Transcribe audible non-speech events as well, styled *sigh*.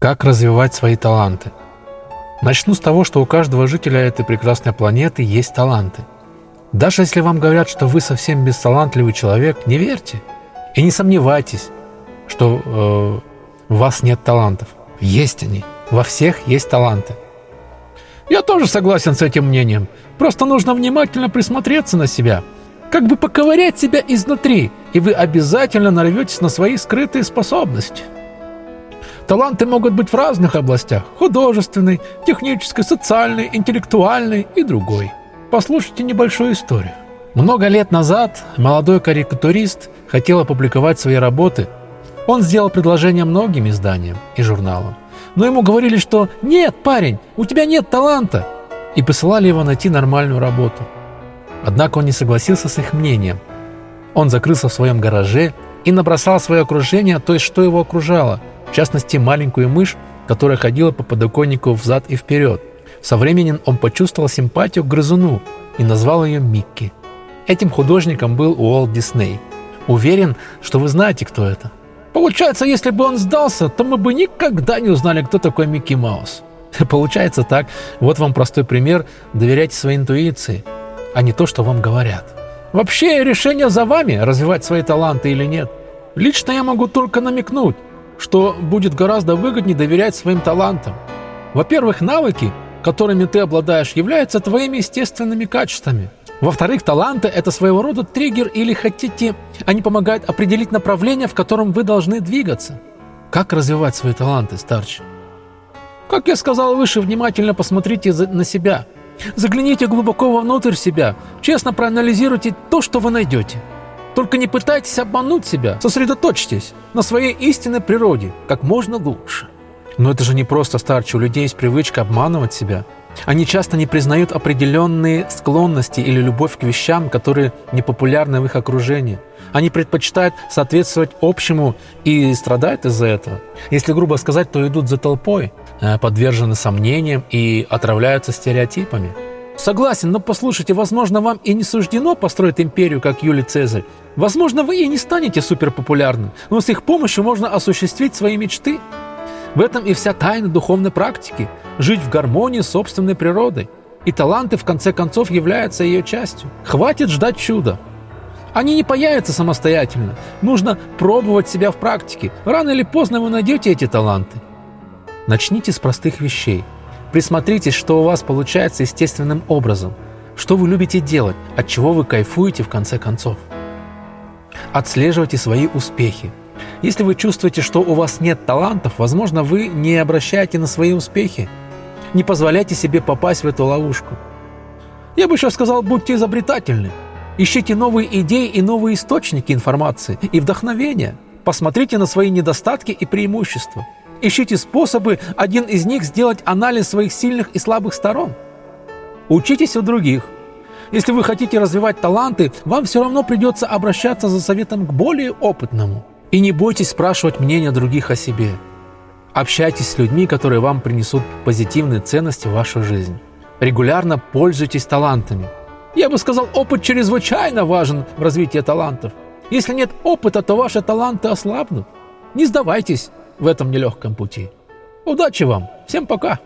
Как развивать свои таланты? Начну с того, что у каждого жителя этой прекрасной планеты есть таланты. Даже если вам говорят, что вы совсем бесталантливый человек, не верьте. И не сомневайтесь, что э, у вас нет талантов. Есть они. Во всех есть таланты. Я тоже согласен с этим мнением. Просто нужно внимательно присмотреться на себя. Как бы поковырять себя изнутри, и вы обязательно нарветесь на свои скрытые способности. Таланты могут быть в разных областях – художественной, технической, социальной, интеллектуальной и другой. Послушайте небольшую историю. Много лет назад молодой карикатурист хотел опубликовать свои работы. Он сделал предложение многим изданиям и журналам. Но ему говорили, что «Нет, парень, у тебя нет таланта!» и посылали его найти нормальную работу. Однако он не согласился с их мнением. Он закрылся в своем гараже и набросал свое окружение, то есть что его окружало – в частности маленькую мышь, которая ходила по подоконнику взад и вперед. Со временем он почувствовал симпатию к грызуну и назвал ее Микки. Этим художником был Уолт Дисней. Уверен, что вы знаете, кто это. Получается, если бы он сдался, то мы бы никогда не узнали, кто такой Микки Маус. *laughs* Получается так. Вот вам простой пример. Доверяйте своей интуиции, а не то, что вам говорят. Вообще решение за вами, развивать свои таланты или нет. Лично я могу только намекнуть что будет гораздо выгоднее доверять своим талантам. Во-первых, навыки, которыми ты обладаешь, являются твоими естественными качествами. Во-вторых, таланты – это своего рода триггер или хотите, они помогают определить направление, в котором вы должны двигаться. Как развивать свои таланты, старче? Как я сказал выше, внимательно посмотрите на себя. Загляните глубоко вовнутрь себя, честно проанализируйте то, что вы найдете – только не пытайтесь обмануть себя, сосредоточьтесь на своей истинной природе как можно лучше. Но это же не просто старче, у людей есть привычка обманывать себя. Они часто не признают определенные склонности или любовь к вещам, которые непопулярны в их окружении. Они предпочитают соответствовать общему и страдают из-за этого. Если грубо сказать, то идут за толпой, э, подвержены сомнениям и отравляются стереотипами. Согласен, но послушайте, возможно, вам и не суждено построить империю, как Юлий Цезарь. Возможно, вы и не станете суперпопулярным, но с их помощью можно осуществить свои мечты. В этом и вся тайна духовной практики – жить в гармонии с собственной природой. И таланты, в конце концов, являются ее частью. Хватит ждать чуда. Они не появятся самостоятельно. Нужно пробовать себя в практике. Рано или поздно вы найдете эти таланты. Начните с простых вещей – Присмотритесь, что у вас получается естественным образом. Что вы любите делать, от чего вы кайфуете в конце концов. Отслеживайте свои успехи. Если вы чувствуете, что у вас нет талантов, возможно, вы не обращаете на свои успехи. Не позволяйте себе попасть в эту ловушку. Я бы еще сказал, будьте изобретательны. Ищите новые идеи и новые источники информации и вдохновения. Посмотрите на свои недостатки и преимущества – Ищите способы, один из них сделать анализ своих сильных и слабых сторон. Учитесь у других. Если вы хотите развивать таланты, вам все равно придется обращаться за советом к более опытному. И не бойтесь спрашивать мнение других о себе. Общайтесь с людьми, которые вам принесут позитивные ценности в вашу жизнь. Регулярно пользуйтесь талантами. Я бы сказал, опыт чрезвычайно важен в развитии талантов. Если нет опыта, то ваши таланты ослабнут. Не сдавайтесь в этом нелегком пути. Удачи вам! Всем пока!